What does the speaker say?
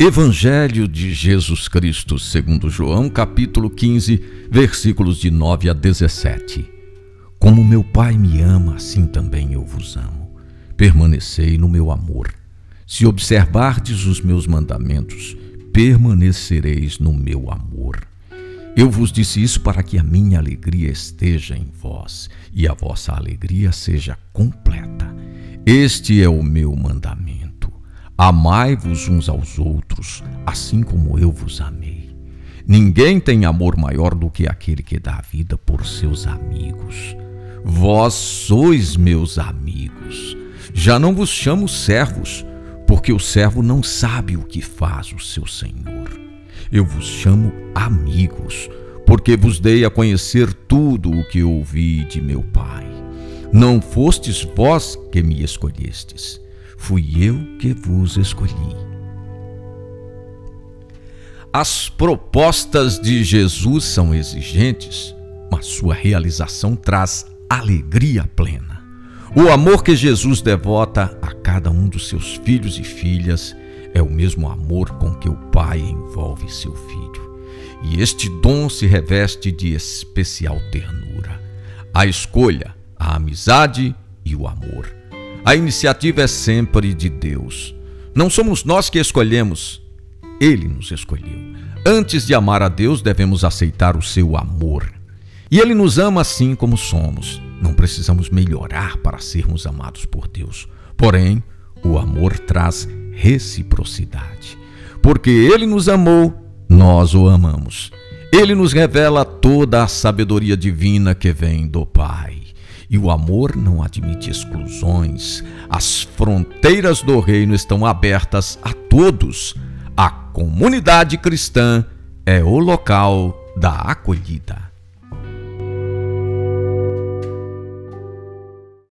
Evangelho de Jesus Cristo, segundo João, capítulo 15, versículos de 9 a 17. Como meu Pai me ama, assim também eu vos amo. Permanecei no meu amor. Se observardes os meus mandamentos, permanecereis no meu amor. Eu vos disse isso para que a minha alegria esteja em vós e a vossa alegria seja completa. Este é o meu mandamento Amai-vos uns aos outros, assim como eu vos amei. Ninguém tem amor maior do que aquele que dá a vida por seus amigos. Vós sois meus amigos. Já não vos chamo servos, porque o servo não sabe o que faz o seu senhor. Eu vos chamo amigos, porque vos dei a conhecer tudo o que ouvi de meu Pai. Não fostes vós que me escolhestes fui eu que vos escolhi. As propostas de Jesus são exigentes, mas sua realização traz alegria plena. O amor que Jesus devota a cada um dos seus filhos e filhas é o mesmo amor com que o Pai envolve seu filho. E este dom se reveste de especial ternura. A escolha, a amizade e o amor a iniciativa é sempre de Deus. Não somos nós que escolhemos, Ele nos escolheu. Antes de amar a Deus, devemos aceitar o seu amor. E Ele nos ama assim como somos. Não precisamos melhorar para sermos amados por Deus. Porém, o amor traz reciprocidade. Porque Ele nos amou, nós o amamos. Ele nos revela toda a sabedoria divina que vem do Pai. E o amor não admite exclusões. As fronteiras do reino estão abertas a todos. A comunidade cristã é o local da acolhida.